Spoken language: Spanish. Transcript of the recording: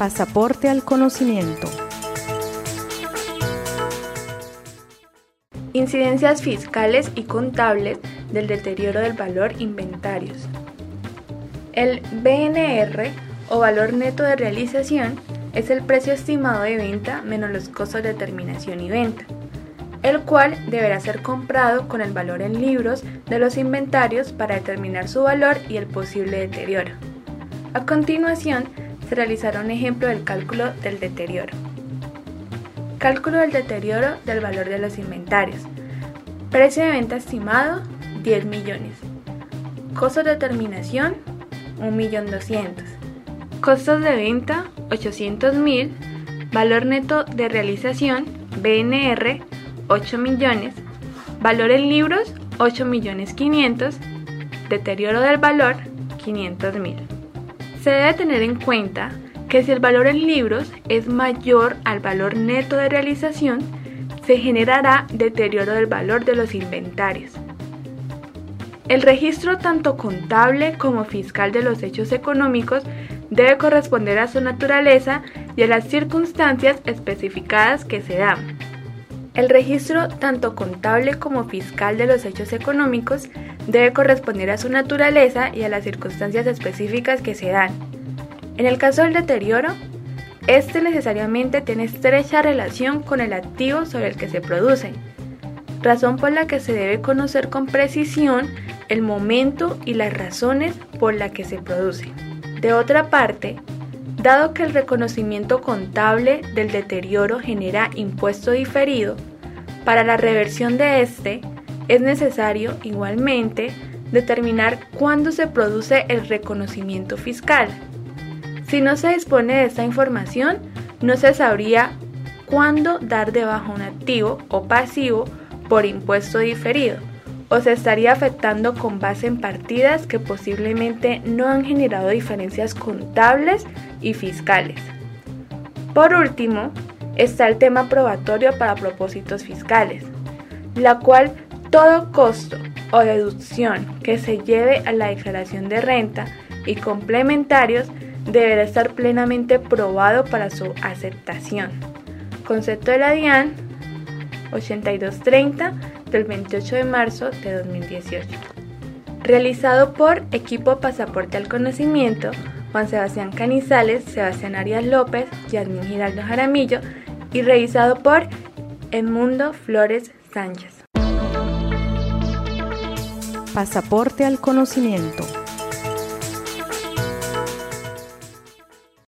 Pasaporte al conocimiento. Incidencias fiscales y contables del deterioro del valor inventarios. El BNR o valor neto de realización es el precio estimado de venta menos los costos de terminación y venta, el cual deberá ser comprado con el valor en libros de los inventarios para determinar su valor y el posible deterioro. A continuación, se realizará un ejemplo del cálculo del deterioro. Cálculo del deterioro del valor de los inventarios. Precio de venta estimado 10 millones. Costo de terminación 1.200.000. Costos de venta 800.000. Valor neto de realización BNR 8 millones. Valor en libros 8 millones 500. Deterioro del valor 500.000. Se debe tener en cuenta que si el valor en libros es mayor al valor neto de realización, se generará deterioro del valor de los inventarios. El registro tanto contable como fiscal de los hechos económicos debe corresponder a su naturaleza y a las circunstancias especificadas que se dan. El registro tanto contable como fiscal de los hechos económicos debe corresponder a su naturaleza y a las circunstancias específicas que se dan. En el caso del deterioro, este necesariamente tiene estrecha relación con el activo sobre el que se produce, razón por la que se debe conocer con precisión el momento y las razones por las que se produce. De otra parte, dado que el reconocimiento contable del deterioro genera impuesto diferido, para la reversión de este es necesario igualmente determinar cuándo se produce el reconocimiento fiscal. Si no se dispone de esta información, no se sabría cuándo dar de baja un activo o pasivo por impuesto diferido o se estaría afectando con base en partidas que posiblemente no han generado diferencias contables y fiscales. Por último, está el tema probatorio para propósitos fiscales, la cual todo costo o deducción que se lleve a la declaración de renta y complementarios deberá estar plenamente probado para su aceptación. Concepto de la DIAN 8230 del 28 de marzo de 2018. Realizado por Equipo Pasaporte al Conocimiento, Juan Sebastián Canizales, Sebastián Arias López, Yasmin Giraldo Jaramillo y revisado por Edmundo Flores Sánchez. Pasaporte al Conocimiento.